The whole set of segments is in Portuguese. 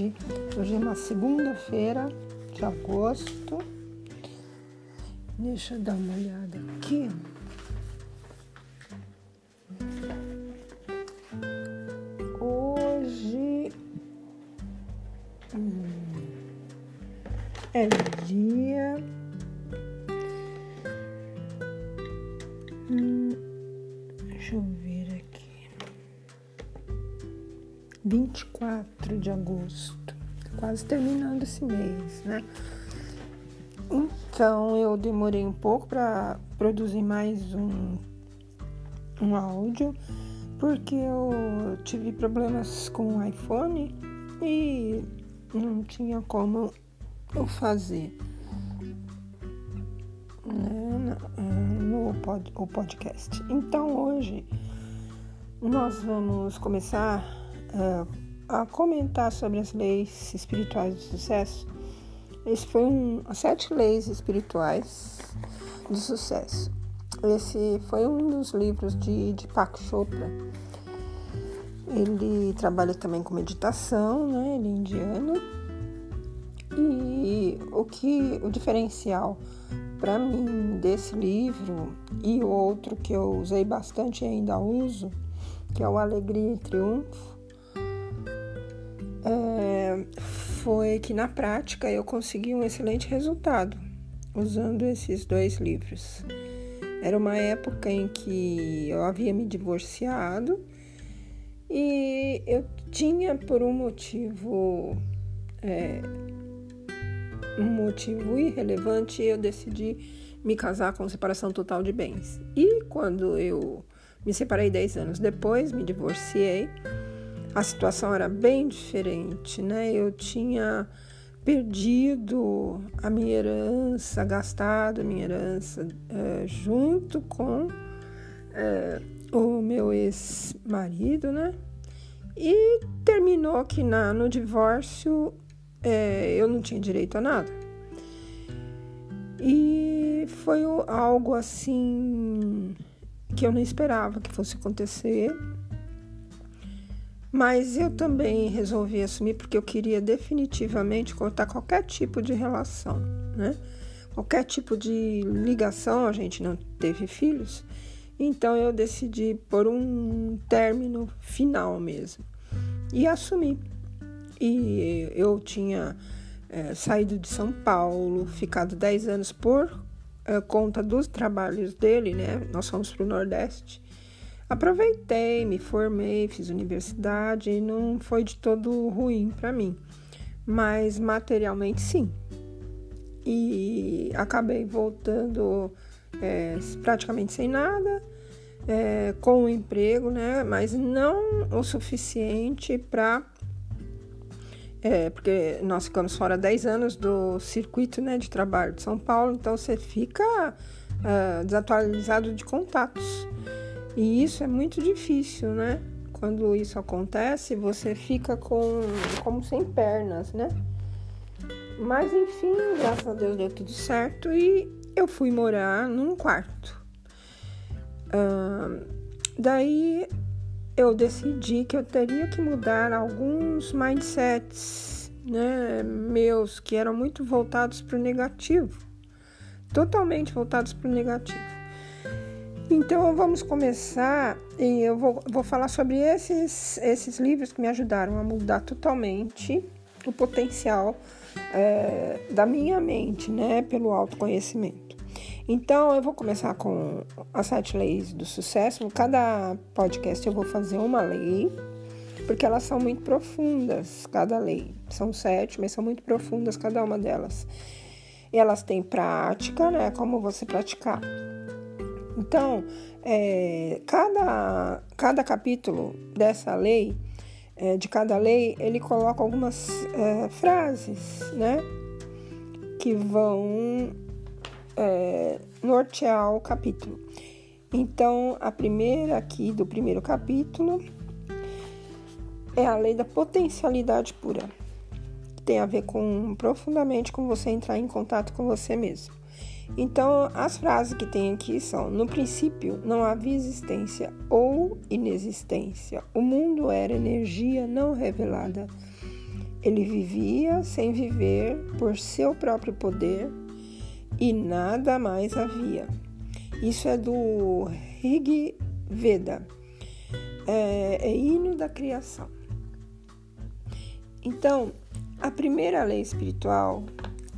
tarde. Hoje é uma segunda-feira de agosto. Deixa eu dar uma olhada aqui. Demorei um pouco para produzir mais um, um áudio, porque eu tive problemas com o iPhone e não tinha como eu fazer né, no pod, o podcast. Então hoje nós vamos começar uh, a comentar sobre as leis espirituais do sucesso esse foi um sete leis espirituais do sucesso. Esse foi um dos livros de Deepak Chopra. Ele trabalha também com meditação, né? Ele é indiano. E o que o diferencial para mim desse livro e outro que eu usei bastante e ainda uso, que é o Alegria e Triunfo, é, foi que na prática eu consegui um excelente resultado usando esses dois livros. Era uma época em que eu havia me divorciado e eu tinha por um motivo é, um motivo irrelevante eu decidi me casar com separação total de bens. E quando eu me separei 10 anos depois, me divorciei, a situação era bem diferente, né? Eu tinha perdido a minha herança, gastado a minha herança é, junto com é, o meu ex-marido, né? E terminou que na, no divórcio é, eu não tinha direito a nada. E foi algo assim que eu não esperava que fosse acontecer. Mas eu também resolvi assumir porque eu queria definitivamente cortar qualquer tipo de relação, né? Qualquer tipo de ligação, a gente não teve filhos, então eu decidi por um término final mesmo. E assumi. E eu tinha é, saído de São Paulo, ficado 10 anos por é, conta dos trabalhos dele, né? Nós fomos para o Nordeste. Aproveitei, me formei, fiz universidade e não foi de todo ruim para mim, mas materialmente sim. E acabei voltando é, praticamente sem nada, é, com o um emprego, né? Mas não o suficiente para. É, porque nós ficamos fora 10 anos do circuito né, de trabalho de São Paulo, então você fica uh, desatualizado de contatos. E isso é muito difícil, né? Quando isso acontece, você fica com como sem pernas, né? Mas enfim, graças a Deus deu tudo certo e eu fui morar num quarto. Daí eu decidi que eu teria que mudar alguns mindsets, né, meus que eram muito voltados para o negativo, totalmente voltados para o negativo. Então vamos começar e eu vou, vou falar sobre esses, esses livros que me ajudaram a mudar totalmente o potencial é, da minha mente, né, pelo autoconhecimento. Então eu vou começar com as sete leis do sucesso. Cada podcast eu vou fazer uma lei, porque elas são muito profundas, cada lei. São sete, mas são muito profundas cada uma delas. E elas têm prática, né, como você praticar. Então, é, cada, cada capítulo dessa lei, é, de cada lei, ele coloca algumas é, frases, né? Que vão é, nortear o capítulo. Então, a primeira aqui do primeiro capítulo é a lei da potencialidade pura. Que tem a ver com profundamente com você entrar em contato com você mesmo. Então, as frases que tem aqui são: No princípio não havia existência ou inexistência. O mundo era energia não revelada. Ele vivia sem viver por seu próprio poder e nada mais havia. Isso é do Rig Veda, é, é hino da criação. Então, a primeira lei espiritual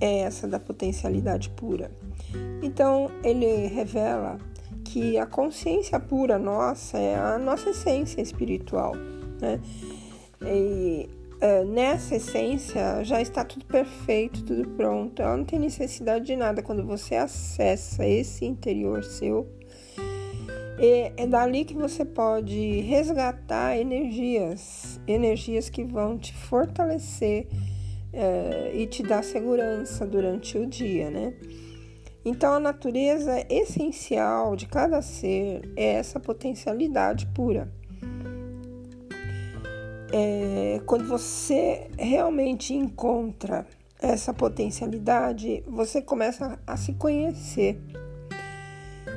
é essa da potencialidade pura. Então, ele revela que a consciência pura nossa é a nossa essência espiritual, né? E é, nessa essência já está tudo perfeito, tudo pronto. Ela não tem necessidade de nada. Quando você acessa esse interior seu, é, é dali que você pode resgatar energias, energias que vão te fortalecer é, e te dar segurança durante o dia, né? Então, a natureza essencial de cada ser é essa potencialidade pura é, quando você realmente encontra essa potencialidade, você começa a se conhecer.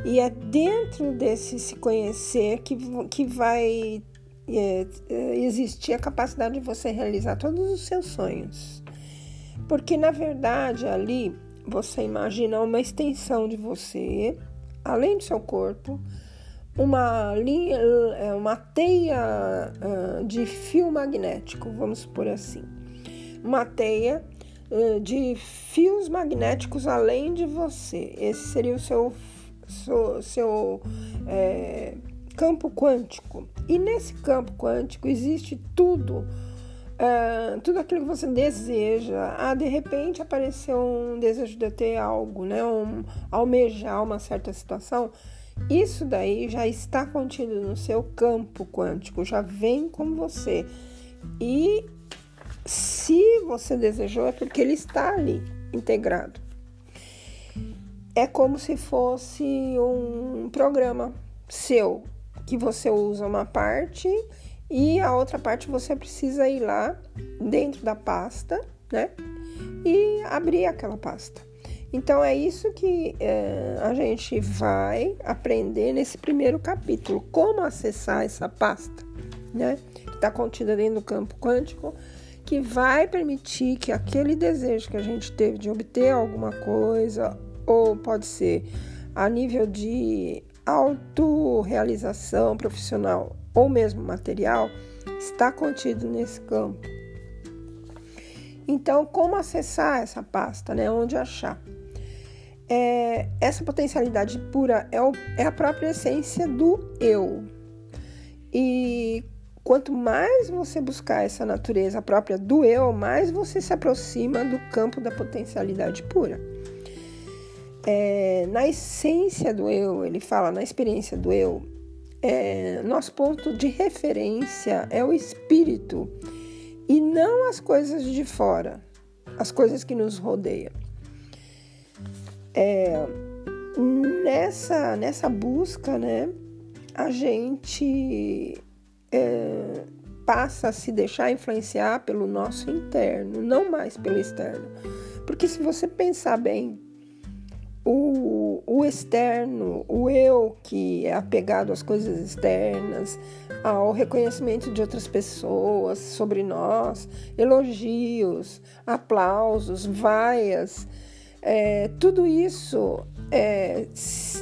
E é dentro desse se conhecer que, que vai é, existir a capacidade de você realizar todos os seus sonhos. Porque na verdade ali você imagina uma extensão de você, além do seu corpo, uma linha, é, uma teia de fio magnético, vamos supor assim. Uma teia de fios magnéticos além de você. Esse seria o seu, seu, seu é, campo quântico. E nesse campo quântico existe tudo. Uh, tudo aquilo que você deseja. Ah, de repente apareceu um desejo de ter algo, né? Um, almejar uma certa situação. Isso daí já está contido no seu campo quântico, já vem com você. E se você desejou, é porque ele está ali integrado. É como se fosse um programa seu, que você usa uma parte e a outra parte você precisa ir lá dentro da pasta, né? E abrir aquela pasta. Então é isso que é, a gente vai aprender nesse primeiro capítulo, como acessar essa pasta, né? Que está contida dentro do campo quântico, que vai permitir que aquele desejo que a gente teve de obter alguma coisa, ou pode ser a nível de autorrealização profissional ou mesmo material, está contido nesse campo. Então, como acessar essa pasta, né? Onde achar? é, essa potencialidade pura é, o, é a própria essência do eu. E quanto mais você buscar essa natureza própria do eu, mais você se aproxima do campo da potencialidade pura. É, na essência do eu, ele fala, na experiência do eu, é, nosso ponto de referência é o espírito e não as coisas de fora, as coisas que nos rodeiam. É, nessa, nessa busca, né, a gente é, passa a se deixar influenciar pelo nosso interno, não mais pelo externo. Porque se você pensar bem, o, o externo, o eu que é apegado às coisas externas, ao reconhecimento de outras pessoas sobre nós, elogios, aplausos, vaias, é, tudo isso é,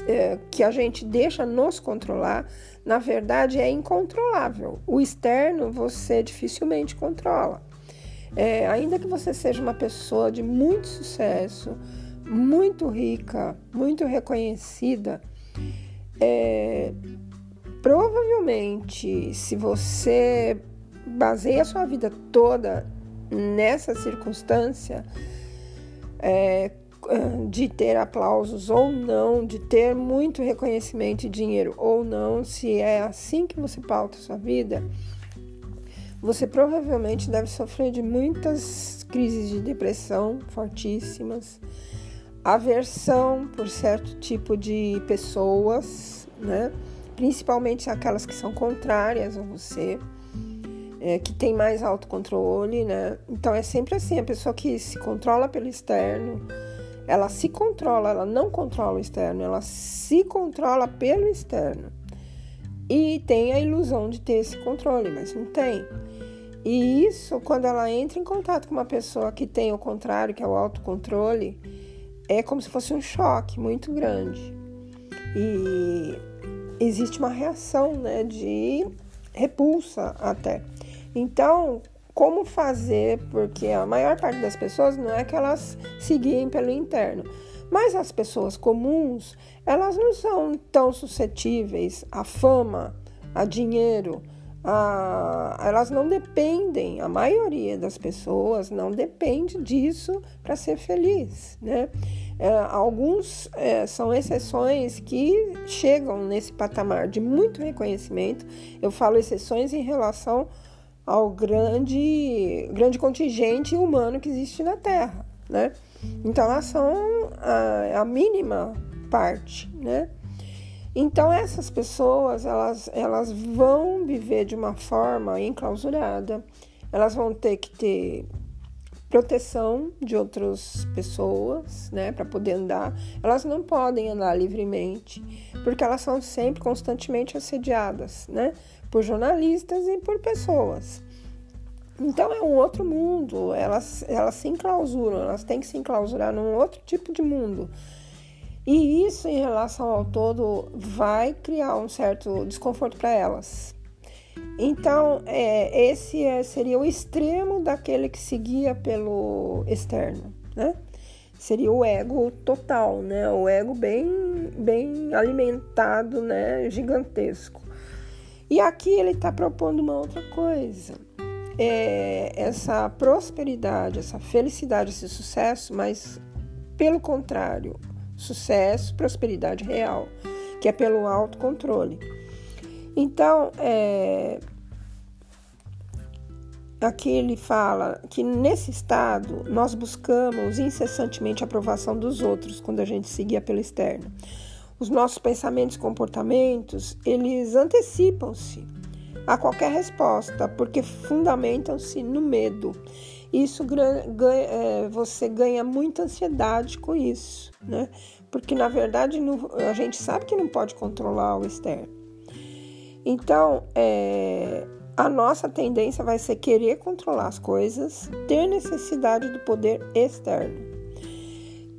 é, que a gente deixa nos controlar, na verdade é incontrolável. O externo você dificilmente controla. É, ainda que você seja uma pessoa de muito sucesso, muito rica, muito reconhecida, é, provavelmente se você baseia sua vida toda nessa circunstância, é, de ter aplausos ou não, de ter muito reconhecimento e dinheiro ou não, se é assim que você pauta sua vida, você provavelmente deve sofrer de muitas crises de depressão fortíssimas, aversão por certo tipo de pessoas, né? principalmente aquelas que são contrárias a você. É, que tem mais autocontrole, né? Então é sempre assim, a pessoa que se controla pelo externo, ela se controla, ela não controla o externo, ela se controla pelo externo. E tem a ilusão de ter esse controle, mas não tem. E isso, quando ela entra em contato com uma pessoa que tem o contrário, que é o autocontrole, é como se fosse um choque muito grande. E existe uma reação né, de repulsa até. Então, como fazer? Porque a maior parte das pessoas não é que elas seguem pelo interno, mas as pessoas comuns, elas não são tão suscetíveis à fama, a dinheiro, a... elas não dependem, a maioria das pessoas não depende disso para ser feliz, né? É, alguns é, são exceções que chegam nesse patamar de muito reconhecimento. Eu falo exceções em relação ao grande, grande contingente humano que existe na Terra, né? Então elas são a, a mínima parte, né? Então essas pessoas elas, elas vão viver de uma forma enclausurada, elas vão ter que ter proteção de outras pessoas, né, para poder andar. Elas não podem andar livremente, porque elas são sempre constantemente assediadas, né, por jornalistas e por pessoas. Então é um outro mundo, elas, elas se enclausuram, elas têm que se enclausurar num outro tipo de mundo. E isso, em relação ao todo, vai criar um certo desconforto para elas. Então, é, esse é, seria o extremo daquele que seguia pelo externo, né? Seria o ego total, né? O ego bem, bem alimentado, né? Gigantesco. E aqui ele está propondo uma outra coisa. É essa prosperidade, essa felicidade, esse sucesso, mas pelo contrário, sucesso, prosperidade real, que é pelo autocontrole. Então, é, aqui ele fala que nesse estado nós buscamos incessantemente a aprovação dos outros quando a gente seguia pelo externo. Os nossos pensamentos e comportamentos, eles antecipam-se a qualquer resposta, porque fundamentam-se no medo. Isso ganha, é, você ganha muita ansiedade com isso, né? Porque na verdade a gente sabe que não pode controlar o externo. Então, é, a nossa tendência vai ser querer controlar as coisas, ter necessidade do poder externo.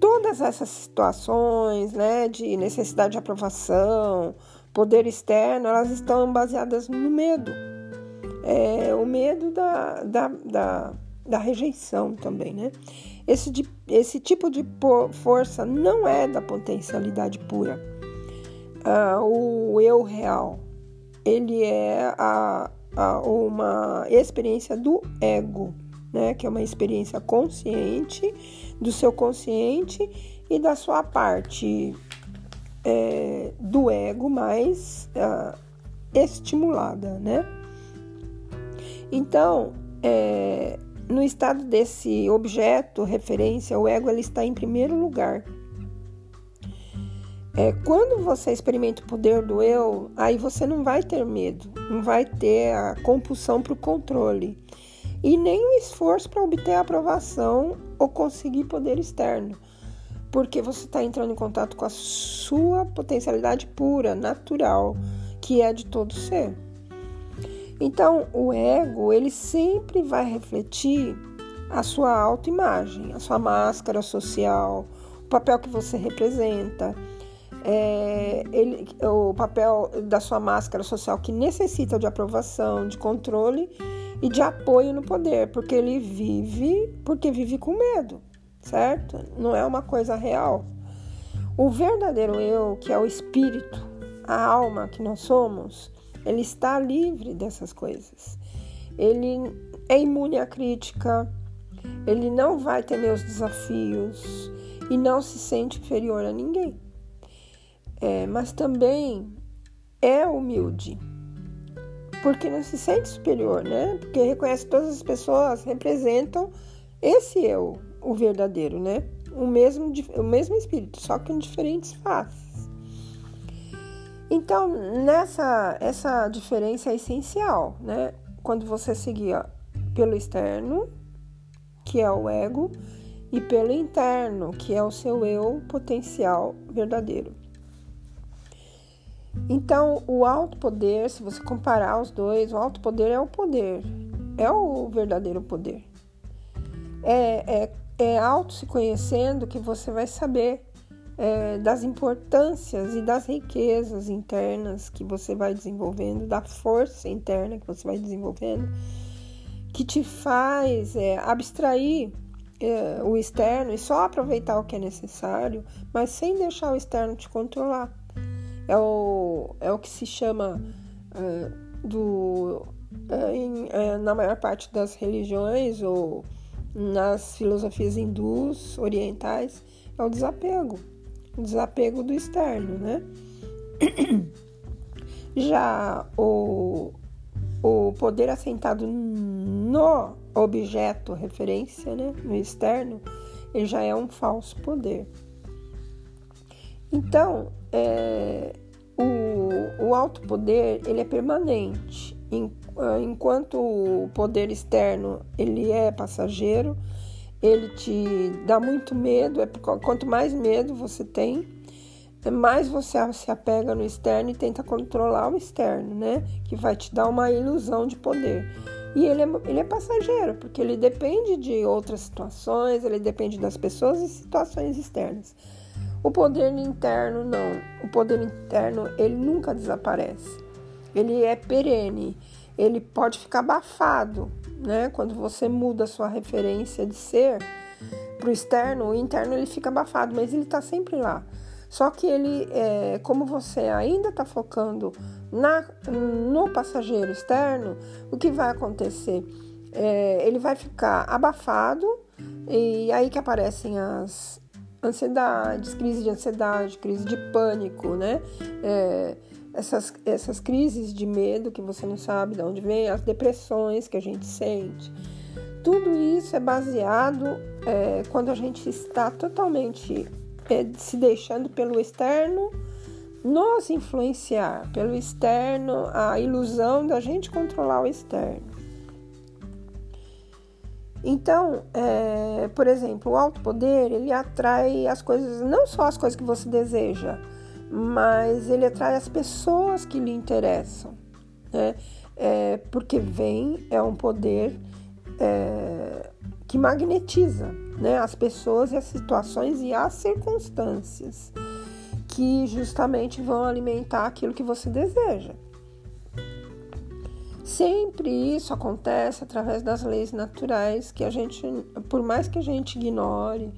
Todas essas situações, né, de necessidade de aprovação, poder externo, elas estão baseadas no medo. É, o medo da, da, da, da rejeição também, né? Esse, de, esse tipo de força não é da potencialidade pura. Ah, o eu real, ele é a, a, uma experiência do ego, né? Que é uma experiência consciente do seu consciente e da sua parte é, do ego mais uh, estimulada, né? Então, é, no estado desse objeto, referência, o ego ele está em primeiro lugar. É, quando você experimenta o poder do eu, aí você não vai ter medo, não vai ter a compulsão para o controle e nem o esforço para obter a aprovação ou conseguir poder externo, porque você está entrando em contato com a sua potencialidade pura, natural, que é de todo ser. Então, o ego, ele sempre vai refletir a sua autoimagem, a sua máscara social, o papel que você representa é, ele, o papel da sua máscara social que necessita de aprovação, de controle e de apoio no poder, porque ele vive, porque vive com medo, certo? Não é uma coisa real. O verdadeiro eu, que é o espírito, a alma que nós somos, ele está livre dessas coisas. Ele é imune à crítica, ele não vai temer os desafios e não se sente inferior a ninguém é, mas também é humilde, porque não se sente superior, né? Porque reconhece que todas as pessoas representam esse eu, o verdadeiro, né? O mesmo, o mesmo espírito, só que em diferentes faces. Então, nessa essa diferença é essencial, né? Quando você seguir pelo externo, que é o ego, e pelo interno, que é o seu eu potencial verdadeiro. Então, o alto poder, se você comparar os dois, o alto poder é o poder é o verdadeiro poder. É, é, é auto se conhecendo que você vai saber é, das importâncias e das riquezas internas que você vai desenvolvendo, da força interna que você vai desenvolvendo, que te faz é, abstrair é, o externo e só aproveitar o que é necessário, mas sem deixar o externo te controlar. É o, é o que se chama é, do, é, é, na maior parte das religiões ou nas filosofias hindus orientais, é o desapego desapego do externo, né? Já o, o poder assentado no objeto referência, né, no externo, ele já é um falso poder. Então, é, o, o alto poder ele é permanente, enquanto o poder externo ele é passageiro, ele te dá muito medo. É quanto mais medo você tem, mais você se apega no externo e tenta controlar o externo, né? Que vai te dar uma ilusão de poder. E ele é, ele é passageiro, porque ele depende de outras situações, ele depende das pessoas e situações externas. O poder interno não. O poder interno ele nunca desaparece. Ele é perene. Ele pode ficar abafado, né? Quando você muda a sua referência de ser para o externo, o interno ele fica abafado, mas ele está sempre lá. Só que ele, é, como você ainda está focando na, no passageiro externo, o que vai acontecer? É, ele vai ficar abafado e aí que aparecem as ansiedades, crise de ansiedade, crise de pânico, né? É, essas, essas crises de medo que você não sabe de onde vem, as depressões que a gente sente. Tudo isso é baseado é, quando a gente está totalmente é, se deixando pelo externo nos influenciar, pelo externo, a ilusão da gente controlar o externo. Então, é, por exemplo, o alto poder ele atrai as coisas, não só as coisas que você deseja, mas ele atrai as pessoas que lhe interessam, né? É, porque vem é um poder é, que magnetiza né? as pessoas e as situações e as circunstâncias que justamente vão alimentar aquilo que você deseja. Sempre isso acontece através das leis naturais que a gente, por mais que a gente ignore,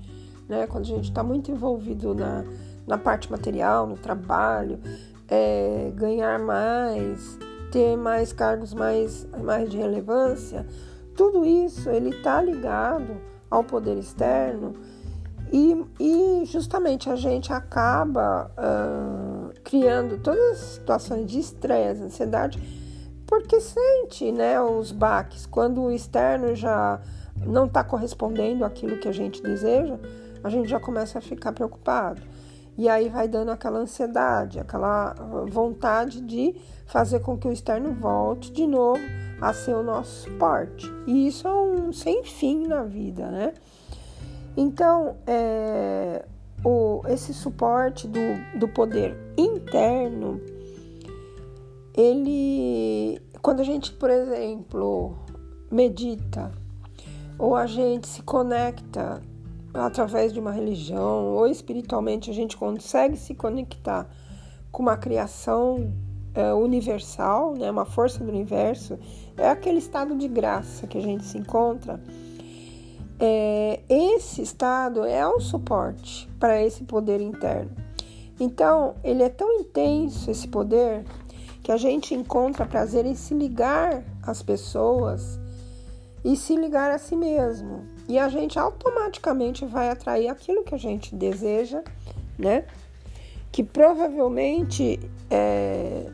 né, quando a gente está muito envolvido na, na parte material, no trabalho, é, ganhar mais, ter mais cargos mais, mais de relevância, tudo isso ele está ligado ao poder externo e, e, justamente a gente acaba uh, criando todas as situações de estresse, ansiedade, porque sente né, os baques. Quando o externo já não está correspondendo àquilo que a gente deseja, a gente já começa a ficar preocupado. E aí vai dando aquela ansiedade, aquela vontade de fazer com que o externo volte de novo a ser o nosso suporte. E isso é um sem fim na vida, né? Então, é, o, esse suporte do, do poder interno, ele, quando a gente, por exemplo, medita, ou a gente se conecta através de uma religião ou espiritualmente a gente consegue se conectar com uma criação é, universal, né, uma força do universo, é aquele estado de graça que a gente se encontra. É, esse estado é um suporte para esse poder interno. Então, ele é tão intenso, esse poder, que a gente encontra prazer em se ligar às pessoas e se ligar a si mesmo. E a gente automaticamente vai atrair aquilo que a gente deseja, né? Que provavelmente é,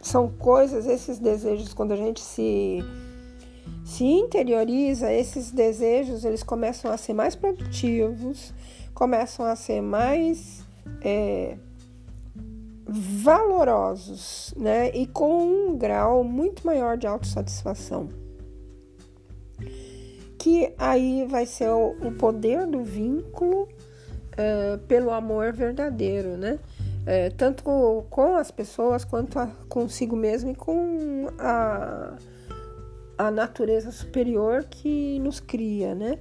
são coisas, esses desejos, quando a gente se, se interioriza, esses desejos eles começam a ser mais produtivos, começam a ser mais é, valorosos, né? E com um grau muito maior de autossatisfação que aí vai ser o, o poder do vínculo uh, pelo amor verdadeiro, né? Uh, tanto com as pessoas quanto consigo mesmo e com a, a natureza superior que nos cria, né?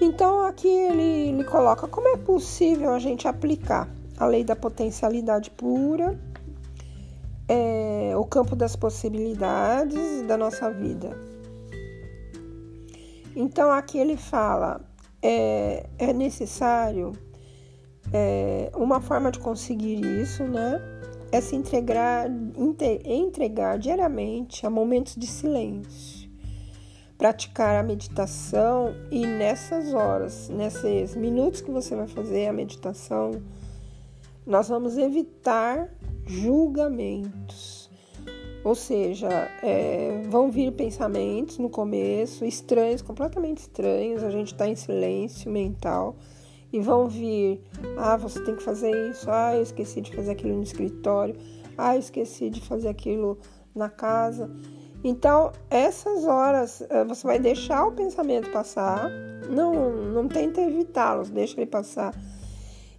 Então aqui ele, ele coloca como é possível a gente aplicar a lei da potencialidade pura, é, o campo das possibilidades da nossa vida. Então aqui ele fala é, é necessário é, uma forma de conseguir isso, né? É se entregar, entregar diariamente a momentos de silêncio, praticar a meditação e nessas horas, nesses minutos que você vai fazer a meditação, nós vamos evitar julgamentos. Ou seja, é, vão vir pensamentos no começo, estranhos, completamente estranhos, a gente está em silêncio mental e vão vir: ah, você tem que fazer isso, ah, eu esqueci de fazer aquilo no escritório, ah, eu esqueci de fazer aquilo na casa. Então, essas horas eh, você vai deixar o pensamento passar, não, não tenta evitá-los, deixa ele passar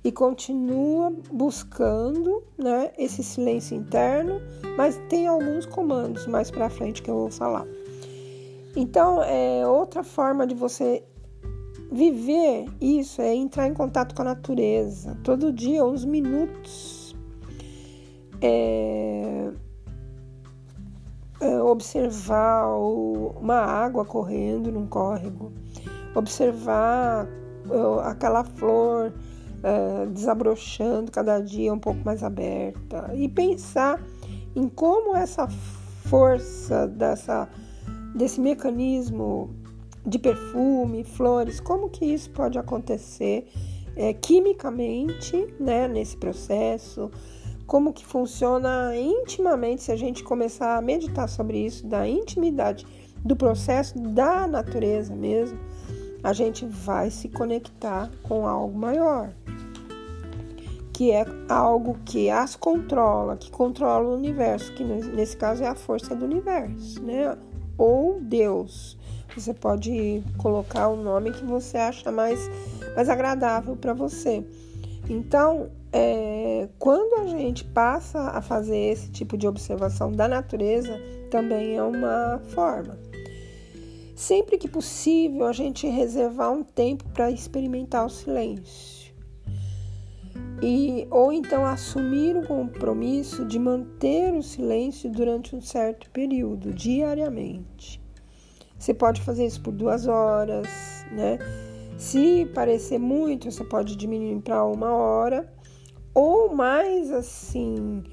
e continua buscando né, esse silêncio interno, mas tem alguns comandos mais para frente que eu vou falar. Então, é outra forma de você Viver isso é entrar em contato com a natureza, todo dia, uns minutos. É, é observar uma água correndo num córrego, observar aquela flor é, desabrochando cada dia um pouco mais aberta. E pensar em como essa força dessa, desse mecanismo de perfume, flores, como que isso pode acontecer é, quimicamente, né, nesse processo, como que funciona intimamente se a gente começar a meditar sobre isso, da intimidade do processo da natureza mesmo, a gente vai se conectar com algo maior, que é algo que as controla, que controla o universo, que nesse caso é a força do universo, né? Ou Deus. Você pode colocar o nome que você acha mais, mais agradável para você. Então, é, quando a gente passa a fazer esse tipo de observação da natureza, também é uma forma. Sempre que possível, a gente reservar um tempo para experimentar o silêncio. E, ou então assumir o compromisso de manter o silêncio durante um certo período, diariamente. Você pode fazer isso por duas horas, né? Se parecer muito, você pode diminuir para uma hora, ou mais assim,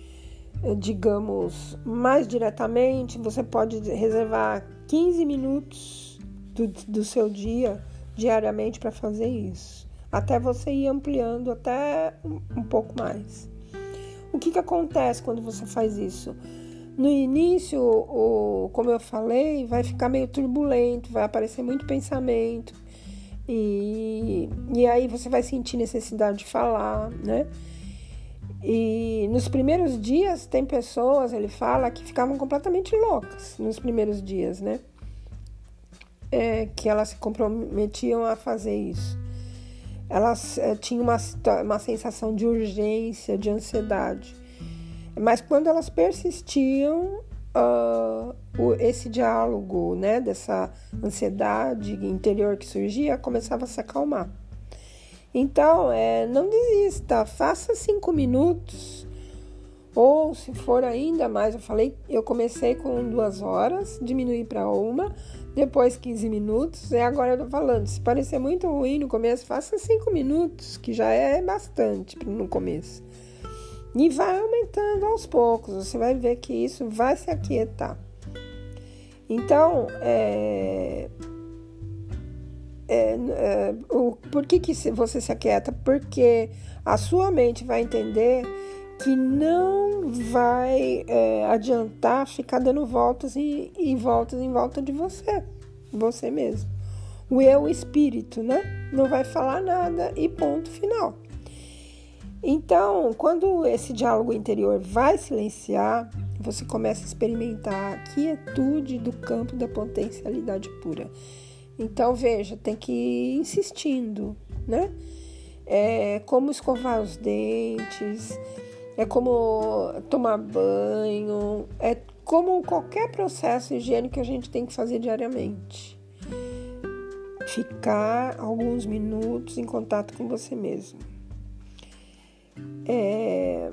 digamos, mais diretamente, você pode reservar 15 minutos do, do seu dia diariamente para fazer isso, até você ir ampliando até um, pouco mais. O que, que acontece quando você faz isso? No início, o, como eu falei, vai ficar meio turbulento, vai aparecer muito pensamento. E, e aí você vai sentir necessidade de falar, né? E nos primeiros dias, tem pessoas, ele fala, que ficavam completamente loucas nos primeiros dias, né? É, que elas se comprometiam a fazer isso. Elas é, tinham uma, uma sensação de urgência, de ansiedade. Mas quando elas persistiam, uh, o, esse diálogo, né, dessa ansiedade interior que surgia, começava a se acalmar. Então, é, não desista, faça cinco minutos, ou se for ainda mais, eu falei, eu comecei com duas horas, diminui para uma, depois 15 minutos, e agora eu tô falando, se parecer muito ruim no começo, faça cinco minutos, que já é bastante no começo. E vai aumentando aos poucos, você vai ver que isso vai se aquietar. Então, é, é, é, o, por que, que você se aquieta? Porque a sua mente vai entender que não vai é, adiantar ficar dando voltas e, e voltas em volta de você, você mesmo. O eu, espírito, né? Não vai falar nada e ponto final. Então, quando esse diálogo interior vai silenciar, você começa a experimentar a quietude do campo da potencialidade pura. Então, veja, tem que ir insistindo, né? É como escovar os dentes, é como tomar banho, é como qualquer processo higiênico que a gente tem que fazer diariamente. Ficar alguns minutos em contato com você mesmo. É,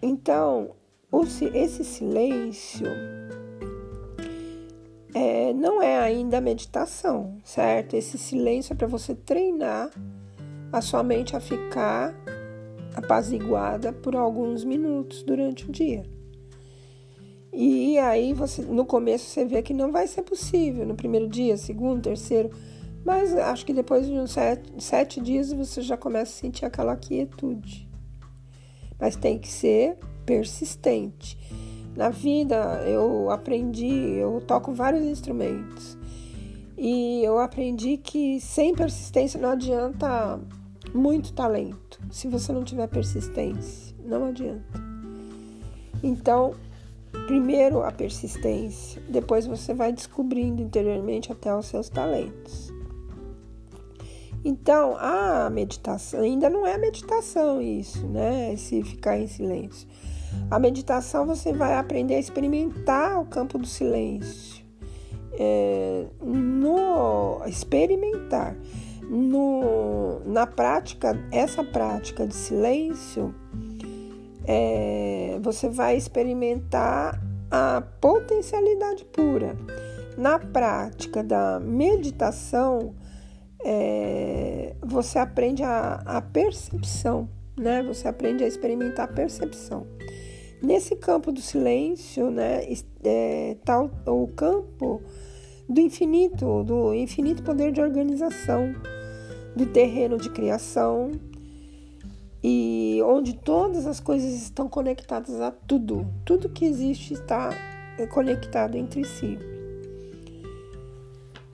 então, esse silêncio é, não é ainda meditação, certo? Esse silêncio é para você treinar a sua mente a ficar apaziguada por alguns minutos durante o dia. E aí você no começo você vê que não vai ser possível no primeiro dia, segundo, terceiro, mas acho que depois de uns sete, sete dias você já começa a sentir aquela quietude. Mas tem que ser persistente. Na vida eu aprendi, eu toco vários instrumentos e eu aprendi que sem persistência não adianta muito talento. Se você não tiver persistência, não adianta. Então, primeiro a persistência, depois você vai descobrindo interiormente até os seus talentos. Então, a meditação ainda não é meditação isso, né? Esse ficar em silêncio. A meditação você vai aprender a experimentar o campo do silêncio. É, no experimentar no, na prática, essa prática de silêncio, é, você vai experimentar a potencialidade pura. Na prática da meditação, é, você aprende a, a percepção, né? Você aprende a experimentar a percepção. Nesse campo do silêncio, né, é, tá o, o campo do infinito, do infinito poder de organização, do terreno de criação e onde todas as coisas estão conectadas a tudo. Tudo que existe está conectado entre si.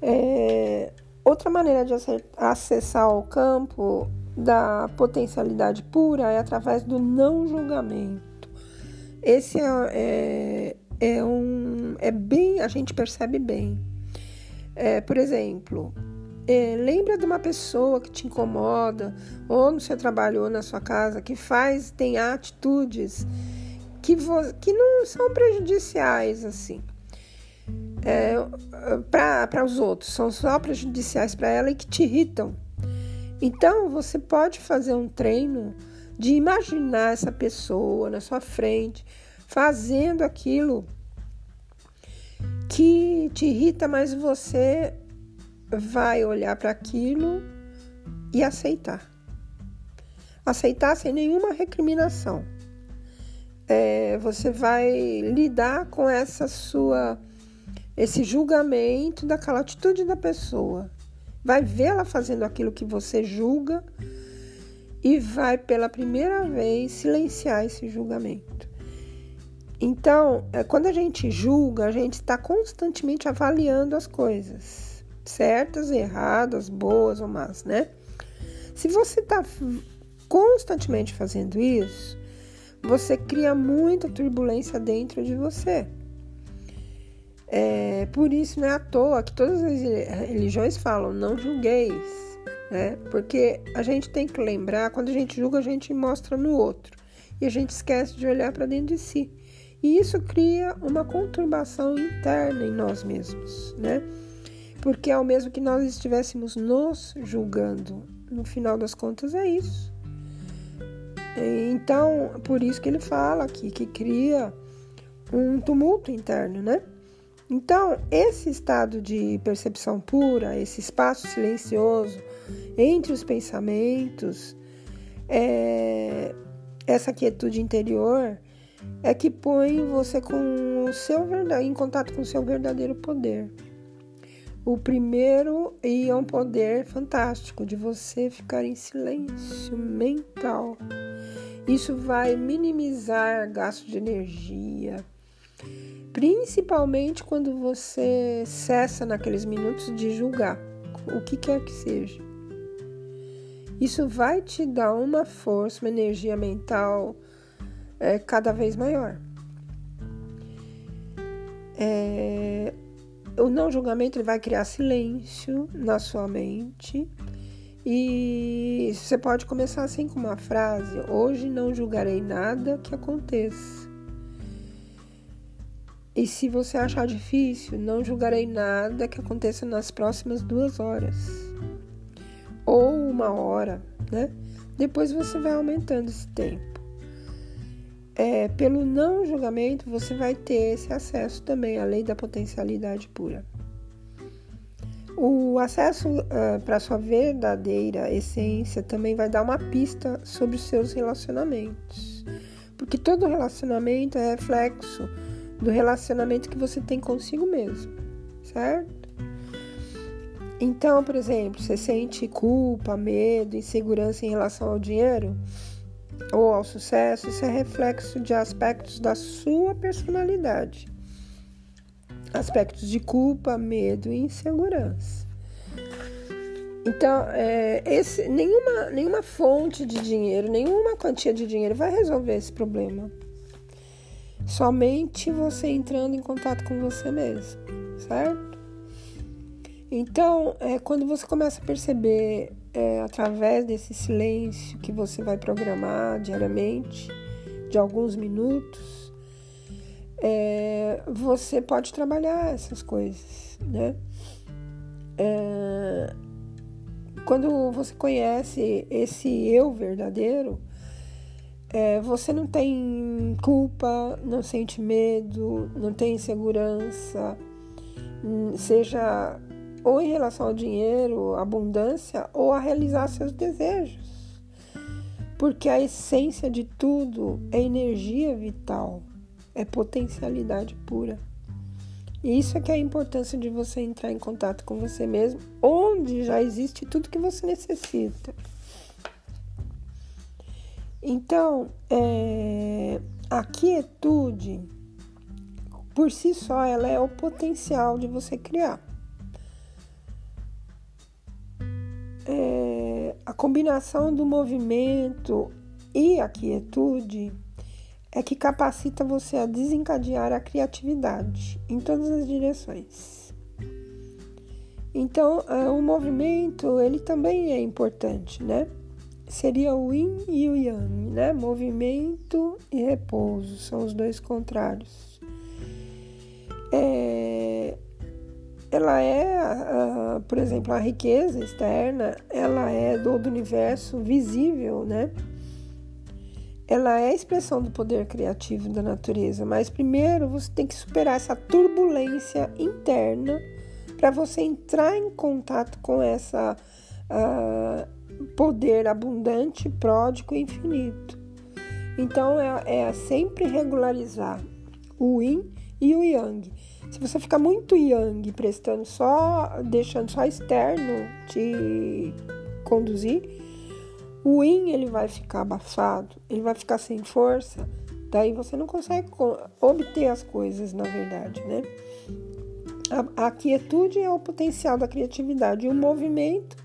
É, outra maneira de acessar o campo da potencialidade pura é através do não julgamento. Esse é, é, é um. É bem. A gente percebe bem. É, por exemplo, é, lembra de uma pessoa que te incomoda, ou no seu trabalho, ou na sua casa, que faz, tem atitudes que, que não são prejudiciais, assim. É, para os outros, são só prejudiciais para ela e que te irritam. Então, você pode fazer um treino de imaginar essa pessoa na sua frente fazendo aquilo que te irrita, mas você vai olhar para aquilo e aceitar. Aceitar sem nenhuma recriminação. É, você vai lidar com essa sua esse julgamento daquela atitude da pessoa. Vai vê-la fazendo aquilo que você julga e vai pela primeira vez silenciar esse julgamento. Então, é, quando a gente julga, a gente está constantemente avaliando as coisas, certas, erradas, boas ou más, né? Se você está constantemente fazendo isso, você cria muita turbulência dentro de você. É, por isso não é à toa que todas as religiões falam: não julgueis né? Porque a gente tem que lembrar, quando a gente julga, a gente mostra no outro e a gente esquece de olhar para dentro de si. E isso cria uma conturbação interna em nós mesmos, né? Porque ao mesmo que nós estivéssemos nos julgando, no final das contas é isso. Então, por isso que ele fala aqui que cria um tumulto interno, né? Então, esse estado de percepção pura, esse espaço silencioso entre os pensamentos, é, essa quietude interior é que põe você com o seu em contato com o seu verdadeiro poder. O primeiro e é um poder fantástico de você ficar em silêncio mental. Isso vai minimizar gasto de energia, principalmente quando você cessa naqueles minutos de julgar o que quer que seja. Isso vai te dar uma força, uma energia mental é, cada vez maior. É, o não julgamento ele vai criar silêncio na sua mente e você pode começar assim com uma frase: Hoje não julgarei nada que aconteça. E se você achar difícil, não julgarei nada que aconteça nas próximas duas horas ou uma hora, né? Depois você vai aumentando esse tempo. É, pelo não julgamento, você vai ter esse acesso também à lei da potencialidade pura. O acesso uh, para sua verdadeira essência também vai dar uma pista sobre os seus relacionamentos. Porque todo relacionamento é reflexo do relacionamento que você tem consigo mesmo, certo? Então, por exemplo, você sente culpa, medo, insegurança em relação ao dinheiro ou ao sucesso, isso é reflexo de aspectos da sua personalidade aspectos de culpa, medo e insegurança. Então, é, esse, nenhuma, nenhuma fonte de dinheiro, nenhuma quantia de dinheiro vai resolver esse problema. Somente você entrando em contato com você mesmo, certo? Então, é, quando você começa a perceber é, através desse silêncio que você vai programar diariamente, de alguns minutos, é, você pode trabalhar essas coisas, né? É, quando você conhece esse eu verdadeiro, é, você não tem culpa, não sente medo, não tem insegurança, hum, seja ou em relação ao dinheiro, abundância, ou a realizar seus desejos. Porque a essência de tudo é energia vital é potencialidade pura. E isso é que é a importância de você entrar em contato com você mesmo, onde já existe tudo que você necessita. Então, é, a quietude, por si só, ela é o potencial de você criar. É, a combinação do movimento e a quietude é que capacita você a desencadear a criatividade em todas as direções. Então, uh, o movimento ele também é importante, né? Seria o yin e o yang, né? Movimento e repouso são os dois contrários. É, ela é, por exemplo, a riqueza externa, ela é do universo visível, né? ela é a expressão do poder criativo da natureza, mas primeiro você tem que superar essa turbulência interna para você entrar em contato com essa uh, poder abundante, pródigo e infinito. Então é, é sempre regularizar o yin e o yang. Se você ficar muito yang, prestando só, deixando só externo te conduzir, o yin ele vai ficar abafado, ele vai ficar sem força, daí você não consegue obter as coisas, na verdade, né? A, a quietude é o potencial da criatividade e o movimento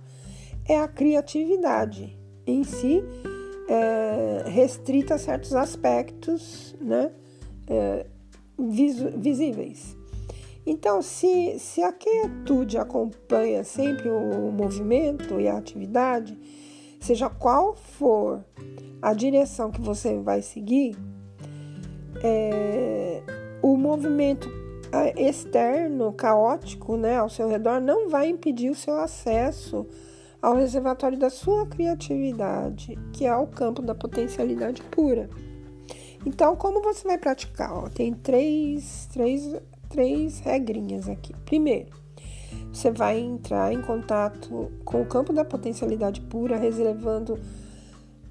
é a criatividade em si, é, restrita a certos aspectos, né? É, vis, visíveis. Então, se, se a quietude acompanha sempre o movimento e a atividade, seja qual for a direção que você vai seguir, é, o movimento é, externo, caótico, né, ao seu redor, não vai impedir o seu acesso ao reservatório da sua criatividade, que é o campo da potencialidade pura. Então, como você vai praticar? Tem três, três, três regrinhas aqui. Primeiro, você vai entrar em contato com o campo da potencialidade pura, reservando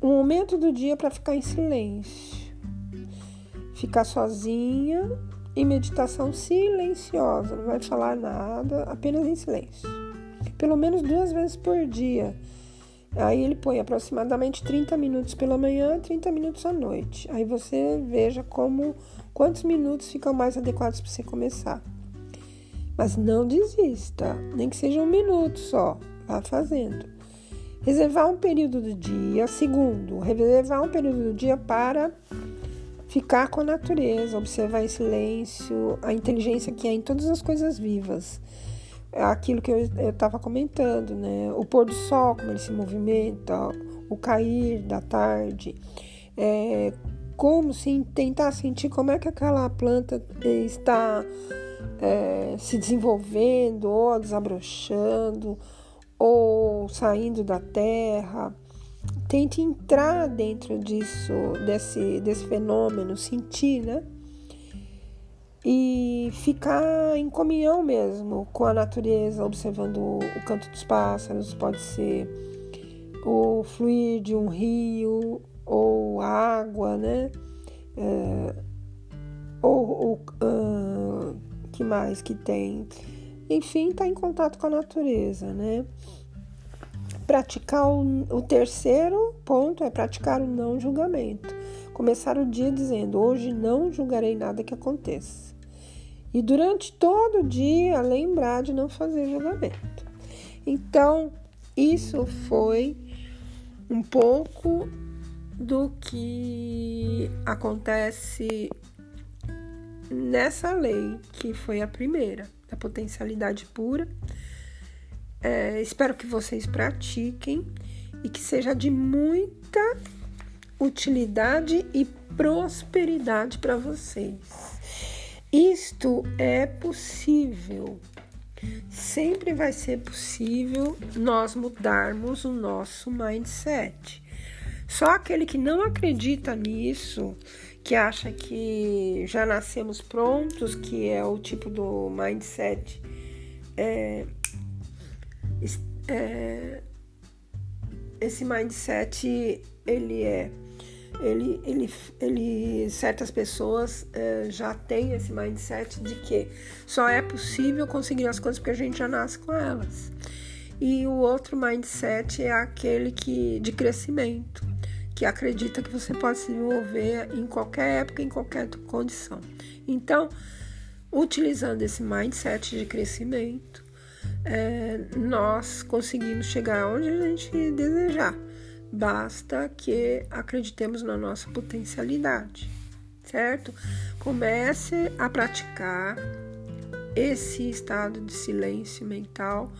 um momento do dia para ficar em silêncio. Ficar sozinha em meditação silenciosa, não vai falar nada, apenas em silêncio. Pelo menos duas vezes por dia. Aí ele põe aproximadamente 30 minutos pela manhã, 30 minutos à noite. Aí você veja como quantos minutos ficam mais adequados para você começar. Mas não desista, nem que seja um minuto só, vá fazendo. Reservar um período do dia, segundo, reservar um período do dia para ficar com a natureza, observar em silêncio, a inteligência que é em todas as coisas vivas. É aquilo que eu estava comentando, né? O pôr do sol, como ele se movimenta, o cair da tarde, é, como se tentar sentir como é que aquela planta está é, se desenvolvendo ou desabrochando ou saindo da terra. Tente entrar dentro disso, desse, desse fenômeno, sentir, né? E ficar em comunhão mesmo com a natureza, observando o canto dos pássaros, pode ser o fluir de um rio ou água, né? É, ou, uh, que mais que tem? Enfim, está em contato com a natureza, né? Praticar o, o terceiro ponto é praticar o não julgamento. Começar o dia dizendo: Hoje não julgarei nada que aconteça. E durante todo o dia lembrar de não fazer julgamento. Então, isso foi um pouco do que acontece nessa lei, que foi a primeira, da potencialidade pura. É, espero que vocês pratiquem e que seja de muita utilidade e prosperidade para vocês. Isto é possível. Sempre vai ser possível nós mudarmos o nosso mindset. Só aquele que não acredita nisso, que acha que já nascemos prontos, que é o tipo do mindset é, é, esse mindset ele é ele, ele, ele certas pessoas é, já têm esse mindset de que só é possível conseguir as coisas porque a gente já nasce com elas e o outro mindset é aquele que de crescimento que acredita que você pode se desenvolver em qualquer época em qualquer condição então utilizando esse mindset de crescimento é, nós conseguimos chegar onde a gente desejar. Basta que acreditemos na nossa potencialidade, certo? Comece a praticar esse estado de silêncio mental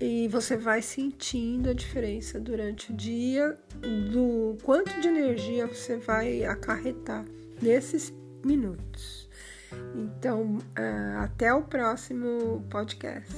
e você vai sentindo a diferença durante o dia do quanto de energia você vai acarretar nesses minutos. Então, uh, até o próximo podcast.